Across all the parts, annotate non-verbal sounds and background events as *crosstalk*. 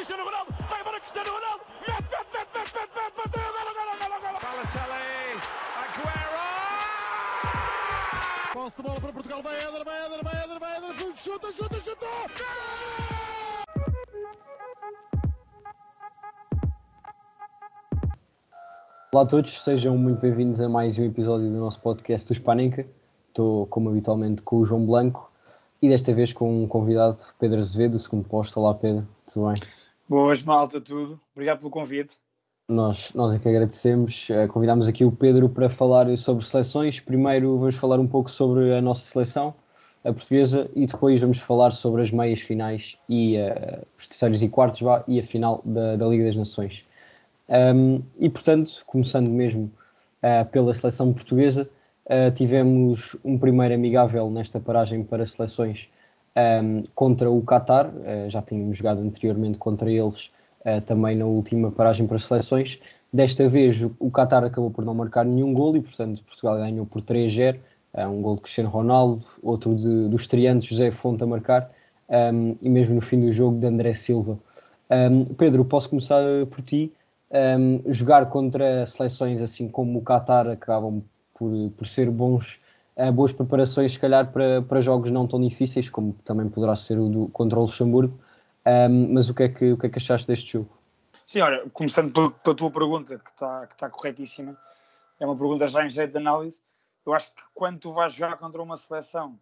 Cristiano Ronaldo, vai embora Cristiano Ronaldo, mete, mete, mete, mete, mete, mete, bateu, golo, golo, golo, golo. Balotelli, Aguero! Posse de bola para Portugal, vai Eder, vai Eder, vai Eder, vai Eder, chuta, chuta, chuta! Olá a todos, sejam muito bem-vindos a mais um episódio do nosso podcast do Hispanica. Estou, como habitualmente, com o João Blanco e desta vez com um convidado, Pedro Azevedo, segundo posto. Olá Pedro, tudo bem? Boas, malta, tudo. Obrigado pelo convite. Nós, nós é que agradecemos. Uh, convidámos aqui o Pedro para falar sobre seleções. Primeiro vamos falar um pouco sobre a nossa seleção, a portuguesa, e depois vamos falar sobre as meias finais e uh, os terceiros e quartos vá, e a final da, da Liga das Nações. Um, e portanto, começando mesmo uh, pela seleção portuguesa, uh, tivemos um primeiro amigável nesta paragem para seleções um, contra o Qatar, uh, já tínhamos jogado anteriormente contra eles também na última paragem para seleções. Desta vez o, Qatar acabou por não marcar nenhum gol e portanto Portugal ganhou por 3-0, um gol de Cristiano Ronaldo, outro de, do estreante José Fonte a marcar um, e mesmo no fim do jogo de André Silva. Pedro, posso começar por ti? um, jogar contra seleções assim como o Qatar acabam por, por ser bons, uh, boas preparações, se calhar, para, para jogos não tão difíceis, como também poderá ser o do, contra o Luxemburgo. Um, mas o que, é que, o que é que achaste deste jogo? Sim, olha, começando pela, pela tua pergunta, que está que tá corretíssima, é uma pergunta já em jeito de análise. Eu acho que quando tu vais jogar contra uma seleção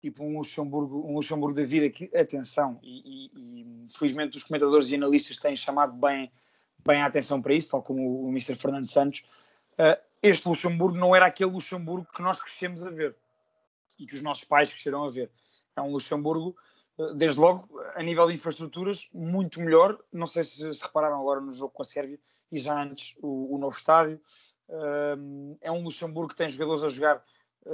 tipo um Luxemburgo, um Luxemburgo da vida, que, atenção, e, e, e felizmente os comentadores e analistas têm chamado bem bem a atenção para isso, tal como o Mr. Fernando Santos, uh, este Luxemburgo não era aquele Luxemburgo que nós crescemos a ver e que os nossos pais cresceram a ver. É um Luxemburgo, uh, desde logo, a nível de infraestruturas, muito melhor. Não sei se se repararam agora no jogo com a Sérvia e já antes o, o novo estádio. É um Luxemburgo que tem jogadores a jogar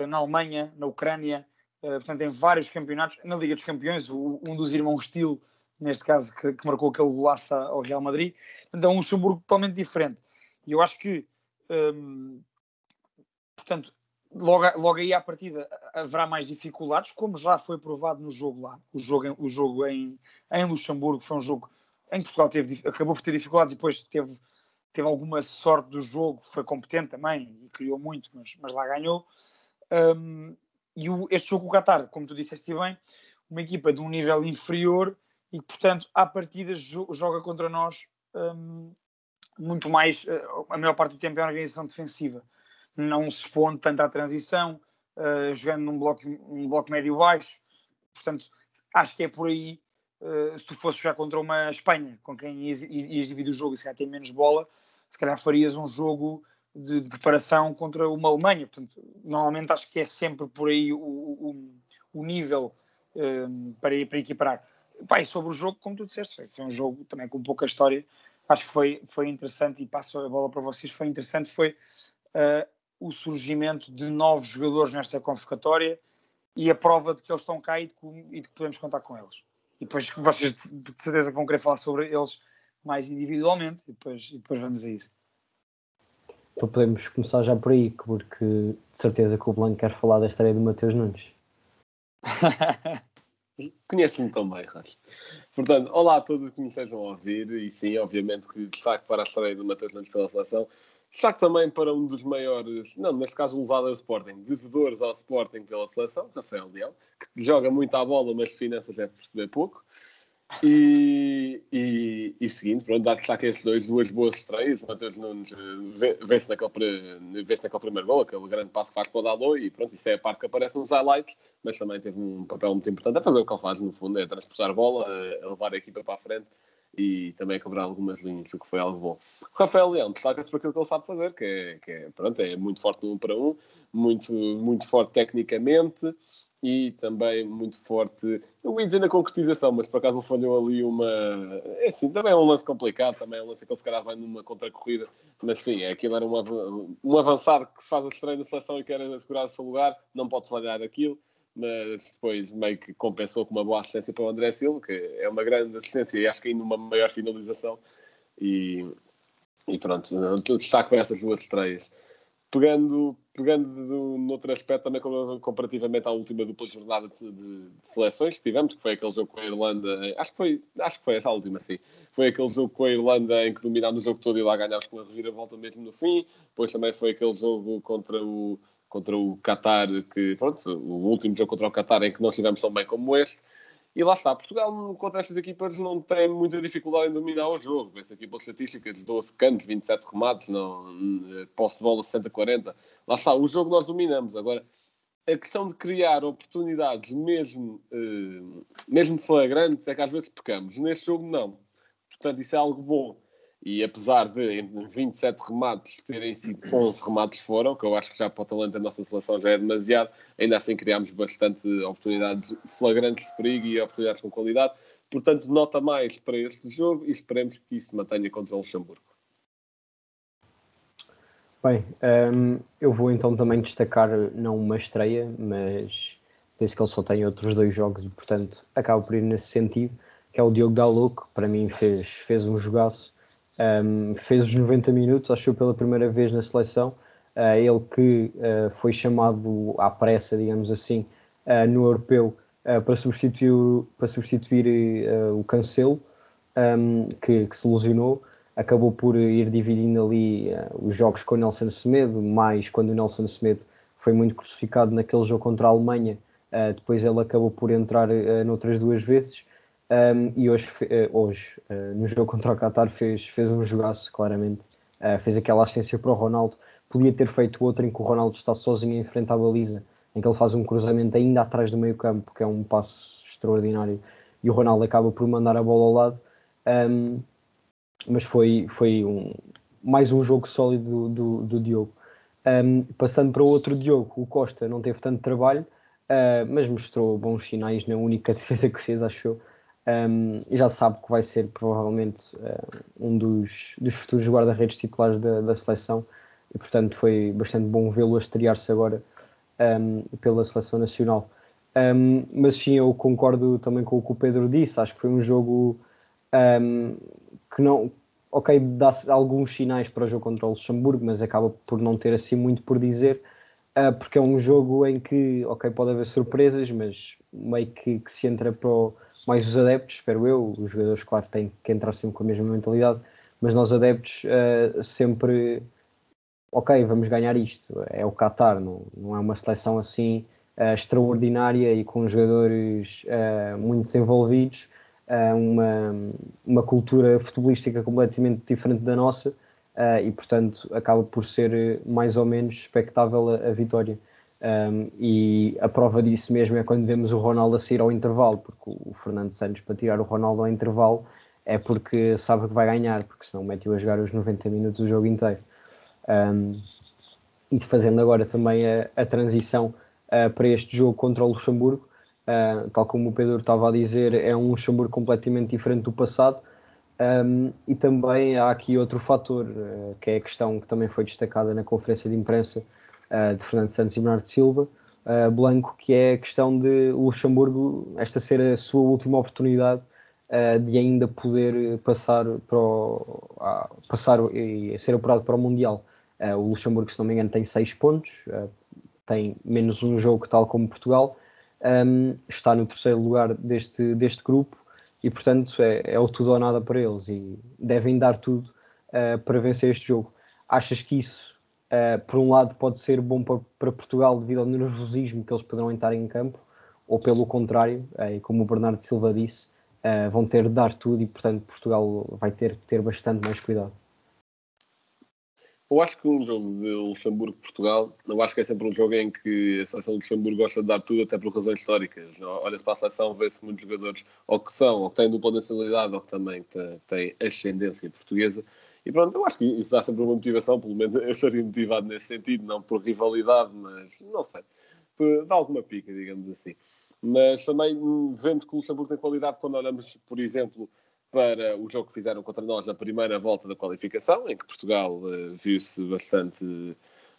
na Alemanha, na Ucrânia, portanto, tem vários campeonatos. Na Liga dos Campeões, um dos irmãos Steel neste caso, que, que marcou aquele golaço ao Real Madrid. Então, um Luxemburgo totalmente diferente. E eu acho que, portanto, logo, logo aí à partida haverá mais dificuldades, como já foi provado no jogo lá. O jogo, o jogo em, em Luxemburgo foi um jogo em que Portugal teve, acabou por ter dificuldades e depois teve, teve alguma sorte do jogo, foi competente também e criou muito, mas, mas lá ganhou. Um, e o, este jogo com o Qatar, como tu disseste bem, uma equipa de um nível inferior e portanto, à partida, joga contra nós um, muito mais, uh, a maior parte do tempo é uma organização defensiva, não se expondo tanto à transição, uh, jogando num bloco, num bloco médio-baixo, portanto, acho que é por aí. Uh, se tu fosses jogar contra uma Espanha, com quem ias, ias dividir o jogo e se calhar tem menos bola, se calhar farias um jogo de, de, preparação contra uma Alemanha. Portanto, normalmente acho que é sempre por aí o, o, o nível um, para, para equiparar. Pai, sobre o jogo, como tu disseste, foi um jogo também com pouca história. Acho que foi, foi interessante e passo a bola para vocês. Foi interessante, foi uh, o surgimento de novos jogadores nesta convocatória e a prova de que eles estão cá e de que, de que podemos contar com eles. E depois vocês de certeza vão querer falar sobre eles mais individualmente e depois, e depois vamos a isso. Então podemos começar já por aí, porque de certeza que o Blanco quer falar da estreia do Mateus Nunes. *laughs* Conheço-me tão bem, Raj. Portanto, olá a todos que me estejam a ouvir, e sim, obviamente que destaque para a estreia do Matheus Nunes pela seleção, destaque também para um dos maiores, não, neste caso usado ao Sporting, devedores ao Sporting pela seleção, Rafael Leão, que joga muito à bola, mas de finanças deve perceber pouco. E, e, e seguinte, pronto, dar destaque a estes dois, duas boas estreias. O Matheus Nunes eh, vê-se naquele, vê naquele primeiro gol, aquele grande passo que faz para o Dalot, e pronto, isso é a parte que aparece nos highlights, mas também teve um papel muito importante a fazer o que ele faz, no fundo, é transportar a bola, a levar a equipa para a frente e também a cobrar algumas linhas, o que foi algo bom. O Rafael Leão destaca-se por aquilo que ele sabe fazer, que é, que é, pronto, é muito forte no 1 para 1, muito, muito forte tecnicamente e também muito forte, eu ia dizer na concretização, mas por acaso ele falhou ali uma. É assim, também é um lance complicado, também é um lance que ele se calhar vai numa contracorrida, mas sim, aquilo era um, avançado que se faz a estreia da seleção e quer assegurar o seu lugar, não pode falhar aquilo, mas depois meio que compensou com uma boa assistência para o André Silva, que é uma grande assistência e acho que ainda uma maior finalização. E, e pronto, para essas duas estreias. Pegando, pegando do, noutro aspecto também comparativamente à última dupla jornada de, de, de, seleções que tivemos, que foi aquele jogo com a Irlanda, acho que foi, acho que foi essa última, sim. Foi aquele jogo com a Irlanda em que dominámos o jogo todo e lá ganhámos com a reviravolta mesmo no fim. Depois também foi aquele jogo contra o contra o Qatar, que pronto, o último jogo contra o Qatar em que não estivemos tão bem como este. E lá está, Portugal contra estas equipas não tem muita dificuldade em dominar o jogo. Vê-se aqui pelas estatísticas, 12 cantos, 27 remates, não, posse de bola 60-40. Lá está, o jogo nós dominamos. Agora, a questão de criar oportunidades mesmo, eh, mesmo flagrantes é que às vezes pecamos. Neste jogo, não. Portanto, isso é algo bom. E apesar de 27 remates terem sido 11 remates fora, o que eu acho que já para o talento da nossa seleção já é demasiado, ainda assim criámos bastante oportunidades flagrantes de perigo e oportunidades com qualidade. Portanto, nota mais para este jogo e esperemos que isso se mantenha contra o Luxemburgo. Bem, um, eu vou então também destacar não uma estreia, mas penso que ele só tem outros dois jogos e, portanto, acabo por ir nesse sentido, que é o Diogo Dalot, que para mim fez, fez um jogaço um, fez os 90 minutos, acho que pela primeira vez na seleção. Uh, ele que uh, foi chamado à pressa, digamos assim, uh, no europeu para substituir, para substituir o Cancelo, um, que, que, se lesionou. Acabou por ir dividindo ali os jogos com o Nelson Semedo, mais quando o Nelson Semedo foi muito crucificado naquele jogo contra a Alemanha. depois ele acabou por entrar noutras duas vezes. Um, e hoje, uh, hoje uh, no jogo contra o Qatar, fez, fez um jogaço, claramente. Uh, fez aquela assistência para o Ronaldo. Podia ter feito outra em que o Ronaldo está sozinho em frente à baliza, em que ele faz um cruzamento ainda atrás do meio campo, que é um passo extraordinário, e o Ronaldo acaba por mandar a bola ao lado. Um, mas foi, foi um, mais um jogo sólido do, do, do Diogo. Um, passando para outro Diogo, o Costa não teve tanto trabalho, mas mostrou bons sinais na única *laughs* defesa que fez, acho eu um, já sabe que vai ser provavelmente uh, um dos, dos futuros guarda-redes titulares da, da, seleção e portanto foi bastante bom vê-lo a estrear-se agora um, pela seleção nacional. Um, mas sim, eu concordo também com o que o Pedro disse, acho que foi um jogo que não, ok, dá alguns sinais para o jogo contra o Luxemburgo, mas acaba por não ter assim muito por dizer, uh, porque é um jogo em que, ok, pode haver surpresas, mas meio que, que se entra para o mais os adeptos, espero eu, os jogadores, claro, têm que entrar sempre com a mesma mentalidade, mas nós adeptos uh, sempre, ok, vamos ganhar isto, é o Qatar, não, não é uma seleção assim uh, extraordinária e com jogadores uh, muito desenvolvidos, uma, uma cultura futebolística completamente diferente da nossa e, portanto, acaba por ser mais ou menos expectável a, a vitória. Um, e a prova disso mesmo é quando vemos o Ronaldo a sair ao intervalo, porque o Fernando Santos, para tirar o Ronaldo ao intervalo, é porque sabe que vai ganhar, porque senão mete-o a jogar os 90 minutos do jogo inteiro. Um, e fazendo agora também a, a transição uh, para este jogo contra o Luxemburgo, uh, tal como o Pedro estava a dizer, é um Luxemburgo completamente diferente do passado. Um, e também há aqui outro fator, uh, que é a questão que também foi destacada na conferência de imprensa uh, de Fernando Santos e Bernardo Silva, uh, Blanco, que é a questão de Luxemburgo, esta ser a sua última oportunidade uh, de ainda poder passar, para o, passar e ser apurado para o Mundial. o Luxemburgo, se não me engano, tem seis pontos, tem menos um jogo, tal como Portugal, um, está no terceiro lugar deste, deste grupo e, portanto, é, é o tudo ou nada para eles e devem dar tudo para vencer este jogo. Achas que isso Uh, por um lado, pode ser bom para, para, Portugal devido ao nervosismo que eles poderão entrar em campo, ou pelo contrário, uh, como o Bernardo Silva disse, uh, vão ter de dar tudo e, portanto, Portugal vai ter que ter bastante mais cuidado. Eu acho que um jogo de Luxemburgo-Portugal, eu acho que é sempre um jogo em que a seleção de Luxemburgo gosta de dar tudo, até por razões históricas. Olha-se para a seleção, vê-se muitos jogadores, ou que são, ou que têm dupla nacionalidade, ou que também têm ascendência portuguesa, e pronto, eu acho que isso dá sempre uma motivação, pelo menos eu estaria motivado nesse sentido, não por rivalidade, mas não sei, por, dá alguma pica, digamos assim. Mas também vemos que o Luxemburgo tem qualidade quando olhamos, por exemplo, para o jogo que fizeram contra nós na primeira volta da qualificação, em que Portugal uh, viu-se bastante.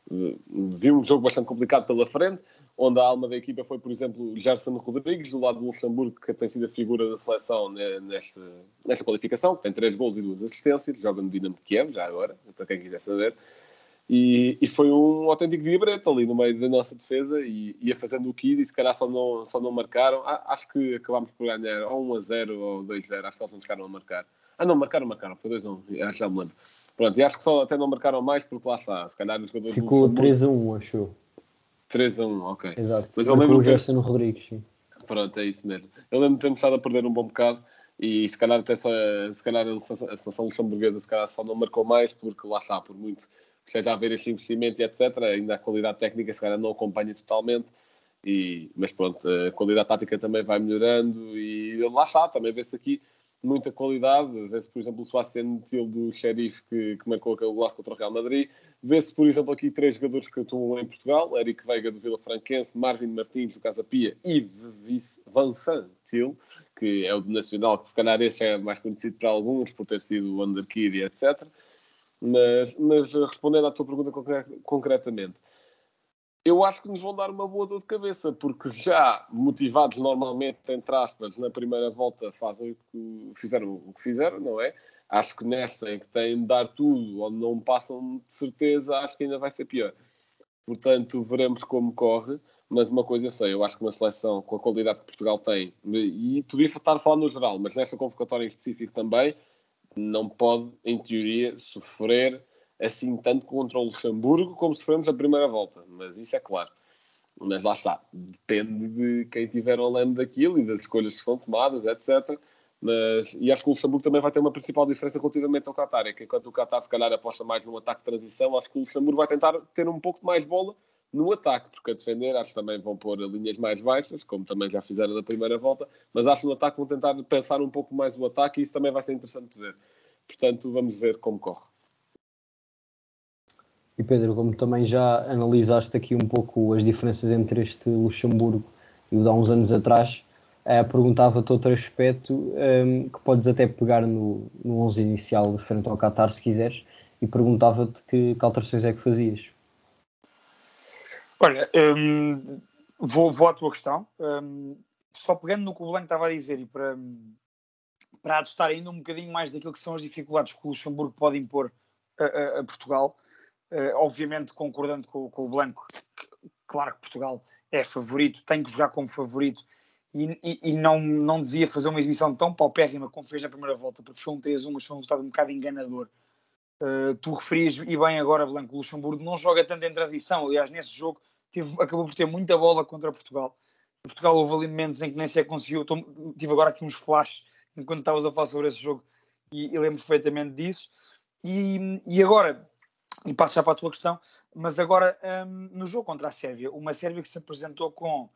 Uh, viu um jogo bastante complicado pela frente, onde a alma da equipa foi, por exemplo, Gerson Rodrigues, do lado do Luxemburgo, que tem sido a figura da seleção nesta, nesta qualificação, que tem três gols e duas assistências, joga no Dinamo Kiev, já agora, para quem quiser saber. E, e foi um autêntico vibrete ali no meio da nossa defesa e ia fazendo o que quis e se calhar só não, só não marcaram. Acho que acabámos por ganhar ou 1 a 0 ou 2 a 0. Acho que eles não chegaram a marcar. Ah, não, marcaram, marcaram. Foi 2 a 1. Acho que já me lembro. Pronto, e acho que só até não marcaram mais porque lá está. Se calhar os jogadores Ficou 3 a 1, achou. 3 a 1, ok. Exato. Mas eu Marcou lembro o Gerson Rodrigues, sim. Pronto, é isso mesmo. Eu lembro de termos estado a perder um bom bocado e se calhar até só se calhar a seleção a seleção luxemburguesa se calhar só não marcou mais porque lá está, por muito que esteja a haver este investimento e etc, ainda a qualidade técnica se calhar não acompanha totalmente. E, mas pronto, a qualidade tática também vai melhorando e lá está, também vê-se aqui muita qualidade. Vê-se, por exemplo, o Sebastião Til do Sheriff que, que marcou aquele golaço contra o Real Madrid. Vê-se, por exemplo, aqui três jogadores que atuam em Portugal: Eric Veiga do Vila Franquense, Marvin Martins do Casa Pia e Vincent Til, que é o do Nacional, que se calhar esse é mais conhecido para alguns por ter sido o Underkid e etc. Mas, mas respondendo à tua pergunta concre- concretamente, eu acho que nos vão dar uma boa dor de cabeça, porque já motivados normalmente, entre aspas, na primeira volta fazem o que fizeram o que fizeram, não é? Acho que nesta em que têm de dar tudo, onde não passam de certeza, acho que ainda vai ser pior. Portanto, veremos como corre, mas uma coisa eu sei, eu acho que uma seleção com a qualidade que Portugal tem, e podia estar a falar no geral, mas nesta convocatória em específico também, não pode, em teoria, sofrer assim tanto contra o Luxemburgo como sofremos na primeira volta. Mas isso é claro. Mas lá está. Depende de quem tiver ao leme daquilo e das escolhas que são tomadas, etc. Mas, e acho que o Luxemburgo também vai ter uma principal diferença relativamente ao Qatar. É que enquanto o Qatar se calhar aposta mais num ataque de transição, acho que o Luxemburgo vai tentar ter um pouco mais bola no ataque, porque a defender acho que também vão pôr linhas mais baixas, como também já fizeram na primeira volta, mas acho que no ataque vão tentar pensar um pouco mais o ataque e isso também vai ser interessante de ver. Portanto, vamos ver como corre. E Pedro, como também já analisaste aqui um pouco as diferenças entre este Luxemburgo e o de há uns anos atrás, eh, perguntava-te outro aspecto ehm, que podes até pegar no, no 11 inicial frente ao Qatar, se quiseres, e perguntava-te que, que alterações é que fazias. Olha, hum, vou, vou à tua questão. Hum, só pegando no que o Blanco estava a dizer e para, para adestar ainda um bocadinho mais daquilo que são as dificuldades que o Luxemburgo pode impor a, a- a Portugal, obviamente concordando com, com o Blanco, claro que Portugal é favorito, tem que jogar como favorito e, e- e não, não devia fazer uma exibição tão paupérrima como fez na primeira volta, porque foi um 3-1, mas foi um resultado um bocado enganador. Uh, tu referias, e bem agora, Blanco, Luxemburgo não joga tanto em transição. Aliás, nesse jogo teve- acabou por ter muita bola contra Portugal. Portugal houve ali momentos em que nem sequer conseguiu. Tive agora aqui uns flashes enquanto estavas a falar sobre esse jogo e, e lembro perfeitamente disso. E, e agora, e passo já para a tua questão, mas agora hum, no jogo contra a Sérvia, uma Sérvia que se apresentou com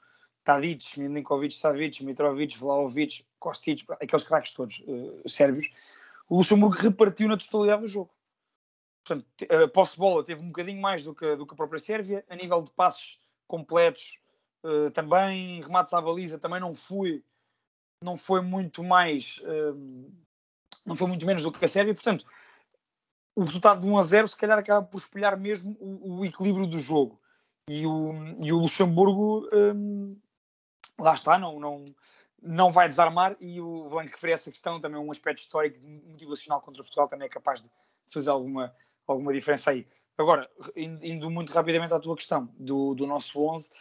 Tadic, Milinkovic, Savic, Mitrovic, Vlaovic, Kostic, aqueles craques todos uh, sérvios, o Luxemburgo repartiu na totalidade do jogo. Portanto, a posse de bola teve um bocadinho mais do que, do que a própria Sérvia, a nível de passos completos eh, também, remates à baliza também não foi, não foi muito mais, eh, não foi muito menos do que a Sérvia, portanto, o resultado de 1 a 0 se calhar acaba por espelhar mesmo o, o equilíbrio do jogo. E o, e o Luxemburgo, eh, lá está, não, não, não vai desarmar e o Blanco refere essa questão, também um aspecto histórico motivacional contra Portugal também é capaz de fazer alguma, alguma diferença aí. Agora, indo muito rapidamente à tua questão do, do nosso 11,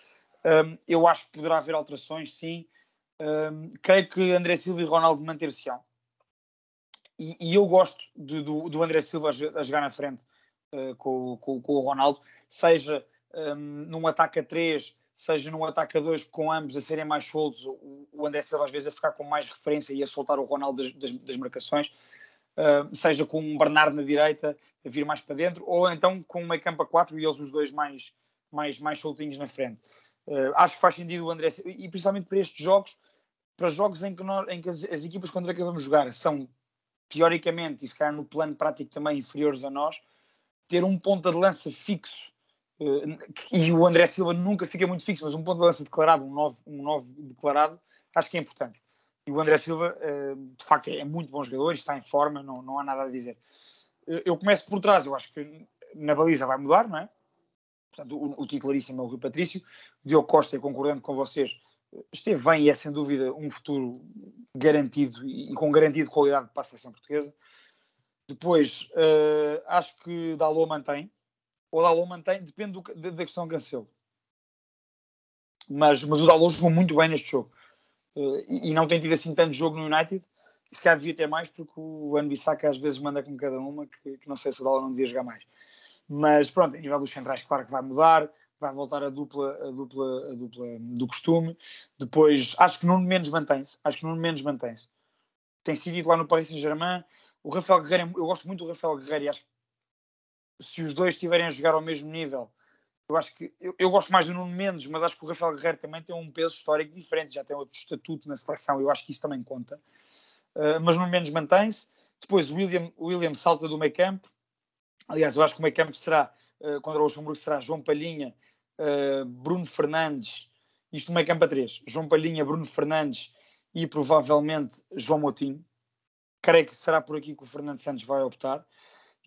hum, eu acho que poderá haver alterações, sim. Hum, creio que André Silva e Ronaldo manter-se-ão. E, e eu gosto de- do, do André Silva a, jo- a jogar na frente uh, com, com- com o Ronaldo, seja hum, num ataque a 3, seja num ataque a 2, com ambos a serem mais soltos, o, o André Silva às vezes a ficar com mais referência e a soltar o Ronaldo das, das- das marcações. Uh, seja com um Bernardo na direita a vir mais para dentro, ou então com um meio campo a 4 e eles os dois mais, mais, mais soltinhos na frente. Uh, acho que faz sentido o André, e principalmente para estes jogos, para jogos em que, nós, em que as, as equipas contra que vamos jogar são teoricamente, e se calhar no plano prático também inferiores a nós, ter um ponta de lança fixo, uh, e o André Silva nunca fica muito fixo, mas um ponta de lança declarado, um 9, um 9 declarado, acho que é importante. E o André Silva, uh, de facto, é muito bom jogador, está em forma, não, não há nada a dizer. Eu começo por trás, eu acho que na baliza vai mudar, não é? Portanto, o, o titularíssimo é o Rui Patrício. Diogo Costa, concordando com vocês, esteve bem e é sem dúvida um futuro garantido e, com garantia de qualidade para a seleção portuguesa. Depois, eh, acho que Dalot mantém. o Dalot mantém, depende do, da, da questão Cancelo. Mas, mas o Dalot jogou muito bem neste jogo. Uh, e, e, não tem tido assim tanto jogo no United. E se calhar devia ter mais, porque o Anbissaca às vezes manda com cada uma, que, que não sei se o Dalot não devia jogar mais. Mas pronto, a nível dos centrais, claro que vai mudar vai voltar a dupla, a dupla, a dupla do costume. Depois, acho que Nuno Menos mantém-se. Acho que Nuno Menos mantém-se. Tem sido lá no Paris Saint-Germain. O Rafael Guerreiro, eu gosto muito do Rafael Guerreiro e acho que se os dois estiverem a jogar ao mesmo nível, eu acho que eu, eu, gosto mais do Nuno Mendes, mas acho que o Rafael Guerreiro também tem um peso histórico diferente, já tem outro estatuto na seleção, eu acho que isso também conta. Uh, mas Nuno Mendes mantém-se. Depois o William, William salta do meio campo. Aliás, eu acho que o meio campo será, uh, contra o Luxemburgo, será João Palhinha, uh, Bruno Fernandes, isto no meio campo a três, João Palhinha, Bruno Fernandes e provavelmente João Moutinho. Creio que será por aqui que o Fernando Santos vai optar.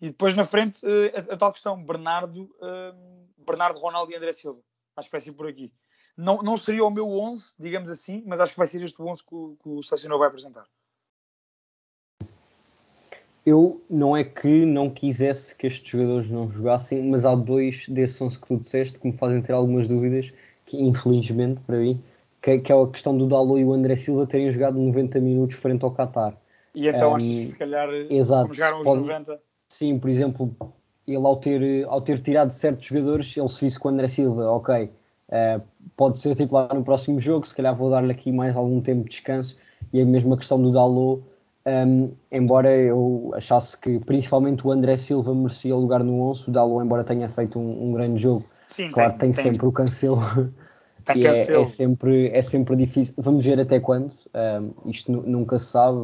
E depois na frente uh, a, a, tal questão, Bernardo, uh, Bernardo Ronaldo e André Silva. Acho que vai ser por aqui. Não, não seria o meu 11, digamos assim, mas acho que vai ser este 11 que o, o Sassinão vai apresentar. Eu não é que não quisesse que estes jogadores não jogassem, mas há dois desses 11 que tu disseste que me fazem ter algumas dúvidas, que infelizmente para mim, que, que é a questão do Dalot e o André Silva terem jogado 90 minutos frente ao Qatar. E então um, achas que se calhar exato, jogaram os pode, 90? Sim, por exemplo, ele ao ter, ao ter tirado certos jogadores, ele se visse com o André Silva, ok, uh, pode ser titular no próximo jogo, se calhar vou dar-lhe aqui mais algum tempo de descanso, e a mesma questão do Dalot um, embora eu achasse que principalmente o André Silva merecia o lugar no 11, o Dalot, embora tenha feito um, um grande jogo, Sim, claro, tem, tem, tem sempre o cancelo. *laughs* Tem e é, é, sempre, é sempre difícil. Vamos ver até quando. Um, isto nunca se sabe.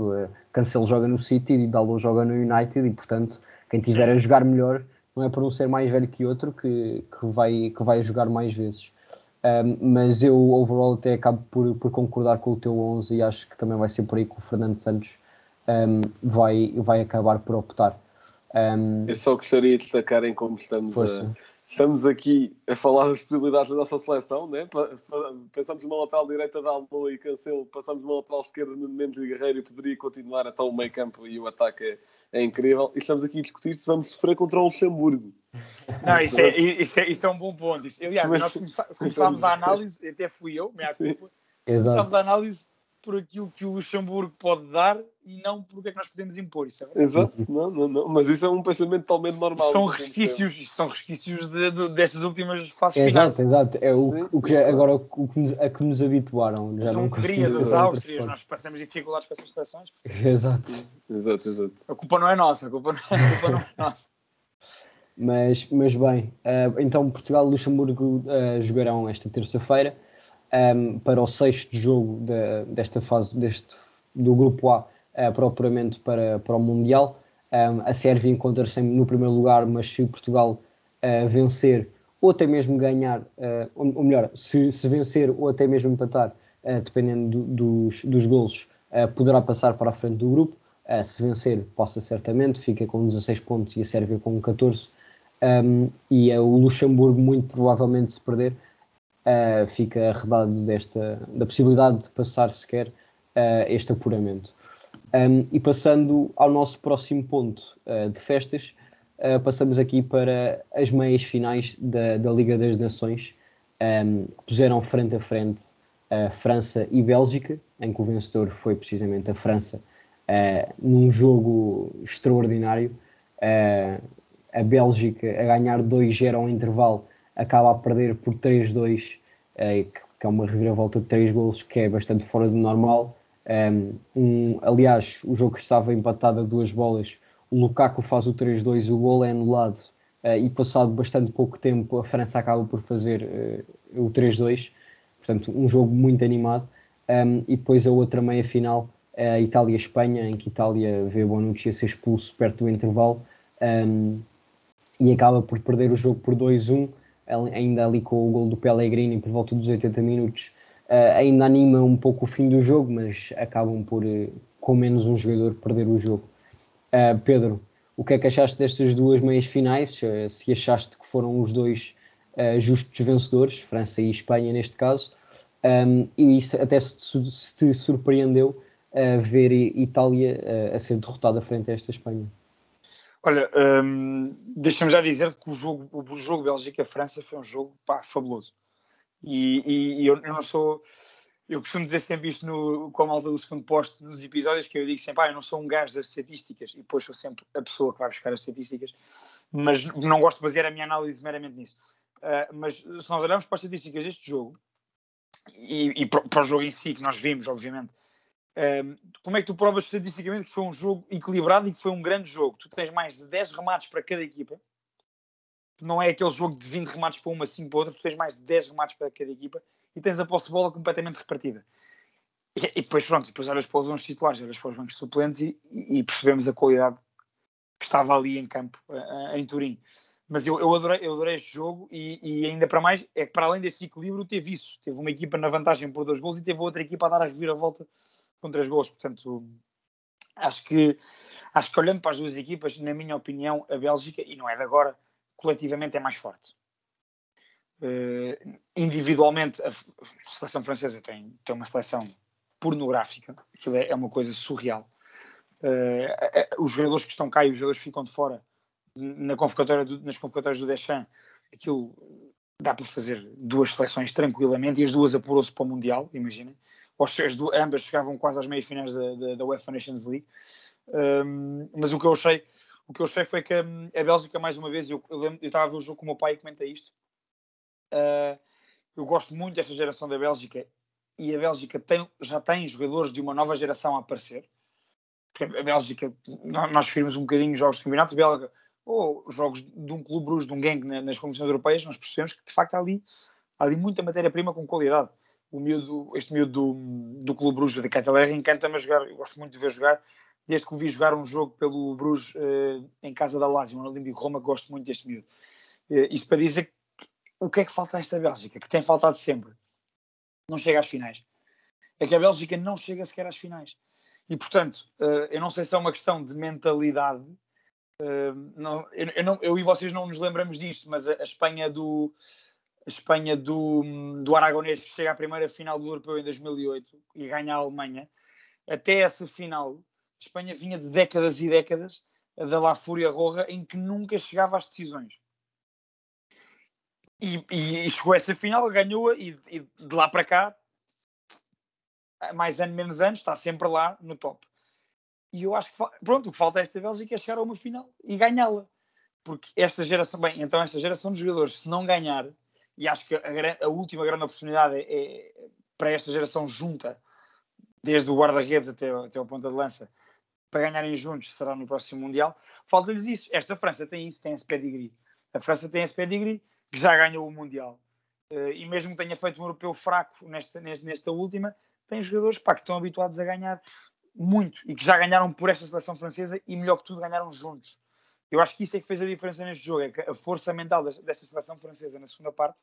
Cancelo joga no City e Dalot joga no United, e portanto, quem tiver a jogar melhor não é por um ser mais velho que outro que, que, vai, que vai jogar mais vezes. Um, mas eu, overall, até acabo por, por concordar com o teu 11 e acho que também vai ser por aí que o Fernando Santos um, vai, vai acabar por optar. Um, Eu só gostaria de destacar em como estamos a, estamos aqui a falar das possibilidades da nossa seleção, né? pensamos numa lateral direita da Almo e Cancelo, passamos numa lateral esquerda no Mendes e Guerreiro e poderia continuar até o meio campo e o ataque é, é, incrível. E estamos aqui a discutir se vamos sofrer contra o Luxemburgo. Não, isso é, isso é, isso é um bom ponto. Isso, aliás, Mas, nós começámos a análise, até fui eu, minha culpa, começámos a análise por aquilo que o Luxemburgo pode dar e não por o que é que nós podemos impor. Isso é Exato, não, não, não. Mas isso é um pensamento totalmente normal. São resquícios, são resquícios de, de, destas últimas fases é, Exato, exato. É o, sim, o que sim, é, agora o que nos, a que nos habituaram. Já são Hungrias, as Áustrias, nós passamos dificuldades para essas situações. *laughs* Exato. Exato, exato. A culpa não é nossa, a culpa não, a culpa não é nossa. *laughs* Mas, mas bem, uh, então Portugal e Luxemburgo uh, jogarão esta terça-feira um, para o sexto jogo de, desta fase deste, do grupo A, uh, propriamente para, para o Mundial. Um, a Sérvia encontra-se no primeiro lugar, mas se Portugal uh, vencer ou até mesmo ganhar, uh, ou, melhor, se, se, vencer ou até mesmo empatar, dependendo do, dos, dos golos, poderá passar para a frente do grupo. se vencer, passa certamente, fica com 16 pontos e a Sérvia com 14. Um, e o Luxemburgo, muito provavelmente, se perder, uh, fica arredado desta, da possibilidade de passar sequer uh, este apuramento. Um, e passando ao nosso próximo ponto uh, de festas, passamos aqui para as meias finais da, da Liga das Nações, um, que puseram frente a frente a França e Bélgica, em que o vencedor foi precisamente a França, num jogo extraordinário. a Bélgica a ganhar 2-0 ao intervalo acaba a perder por 3-2, eh, que é uma reviravolta de 3 golos que é bastante fora do normal. Ehm, um, aliás, o jogo estava empatado a duas bolas, o Lukaku faz o 3-2, o gol é anulado uh, e passado bastante pouco tempo a França acaba por fazer uh, o 3-2. Portanto, um jogo muito animado. Um, ehm, e depois a outra meia final, a Itália-Espanha, em que Itália vê Bonucci a ser expulso perto do intervalo um, ehm, e acaba por perder o jogo por 2-1 ainda ali com o gol do Pellegrini por volta dos 80 minutos, uh, ainda anima um pouco o fim do jogo, mas acabam por, uh, com menos um jogador, perder o jogo. Uh, Pedro, o que é que achaste destas duas meias finais? se achaste que foram os dois justos vencedores, França e Espanha neste caso, um, e isso até se, te surpreendeu ver Itália a ser derrotada frente a esta Espanha? Olha, hum, deixa-me já dizer que o jogo, o jogo Bélgica-França foi um jogo pá, fabuloso. E, e- e eu, eu não sou. Eu costumo dizer sempre isto no, com a malta do segundo posto nos episódios, que eu digo sempre, ah, eu não sou um gajo das estatísticas, e depois sou sempre a pessoa que vai buscar as estatísticas, mas não gosto de basear a minha análise meramente nisso. Ah, mas se nós olharmos para as estatísticas deste jogo, e, e para, para o jogo em si, que nós vimos, obviamente, um, como é que tu provas estatisticamente que foi um jogo equilibrado e que foi um grande jogo? Tu tens mais de 10 remates para cada equipa. Não é aquele jogo de 20 remates para uma, 5 para outra. Tu tens mais de 10 remates para cada equipa e tens a posse de bola completamente repartida. E, e depois, pronto, depois olhas para os 11 titulares, olhas para os bancos suplentes e, e percebemos a qualidade que estava ali em campo, uh, em Turim. Mas eu, eu, adorei, eu adorei este jogo e, e, ainda para mais, é que para além desse equilíbrio teve isso. Teve uma equipa na vantagem por dois gols e teve outra equipa a dar as vira-volta com três gols. Portanto, acho que, acho que olhando para as duas equipas, na minha opinião, a Bélgica, e não é de agora, coletivamente é mais forte. Uh, individualmente, a seleção francesa tem, tem uma seleção pornográfica, aquilo é, é uma coisa surreal. Uh, os jogadores que estão cá e os jogadores que ficam de fora na convocatória do, nas convocatórias do Deschamps, aquilo dá para fazer duas seleções tranquilamente e as duas apurou-se para o Mundial, imaginem. Ambas chegavam quase às meias finais da, da, da UEFA Nations League. Um, mas o que eu achei o que eu achei foi que a, a Bélgica, mais uma vez, eu, eu, lembro, eu estava a ver o jogo com o meu pai e comenta isto. Uh, eu gosto muito desta geração da Bélgica e a Bélgica tem, já tem jogadores de uma nova geração a aparecer. Porque a Bélgica, nós vimos um bocadinho jogos de campeonato belga ou jogos de um clube bruxo, de um gangue nas competições europeias, nós percebemos que de facto há ali, há ali muita matéria-prima com qualidade. O miúdo, este miúdo do, do clube bruxo da Cataler encanta-me a jogar, eu gosto muito de ver jogar, desde que o vi jogar um jogo pelo Bruges uh, em casa da Lazio, no Olímpico Roma, gosto muito deste miúdo. Uh, isto para dizer que, o que é que falta a esta Bélgica, que tem faltado sempre. Não chega às finais. É que a Bélgica não chega sequer às finais. E, portanto, uh, eu não sei se é uma questão de mentalidade, não, eu, eu, não, eu, e vocês não nos lembramos disto, mas a, a Espanha do a Espanha do, do Aragonês que chega à primeira final do Europeu em 2008 e ganha a Alemanha, até essa final, Espanha vinha de décadas e décadas da La Fúria Roja em que nunca chegava às decisões. E, e, e chegou a essa final, ganhou-a e, e de lá para cá, mais ano menos anos, está sempre lá no top. E eu acho que, pronto, o que falta a esta Bélgica é chegar a uma final e ganhá-la. Porque esta geração, bem, então esta geração de jogadores, se não ganhar, e acho que a, a última grande oportunidade é, é, para esta geração junta, desde o guarda-redes até, até o ponta de lança, para ganharem juntos, será no próximo Mundial. Falta-lhes isso. Esta França tem isso, tem esse pedigree. A França tem esse pedigree que já ganhou o Mundial. Uh, e mesmo que tenha feito um europeu fraco nesta, nesta, nesta última, tem jogadores pá, que estão habituados a ganhar muito e que já ganharam por esta seleção francesa e melhor que tudo ganharam juntos. Eu acho que isso é que fez a diferença neste jogo, é que a força mental desta seleção francesa na segunda parte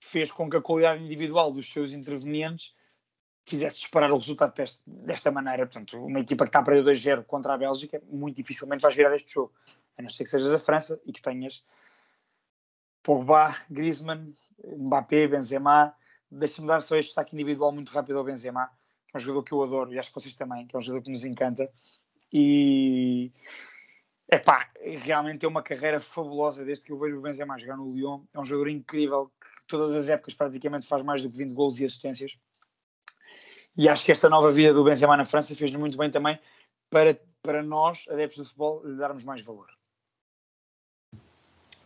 fez com que a qualidade individual dos seus intervenientes fizesse disparar o resultado desta maneira. Portanto, uma equipa que está a perder 2-0 contra a Bélgica, muito dificilmente vais virar este jogo. A não ser que sejas a França e que tenhas Pogba, Griezmann, Mbappé, Benzema. Deixa-me dar só este destaque individual muito rápido ao Benzema é um jogador que eu adoro e acho que vocês também, que é um jogador que nos encanta. E é pá, realmente tem uma carreira fabulosa desde que eu vejo o Benzema jogar no Lyon. É um jogador incrível que todas as épocas praticamente faz mais do que 20 gols e assistências. E acho que esta nova vida do Benzema na França fez muito bem também para, para nós, adeptos do futebol, lhe darmos mais valor.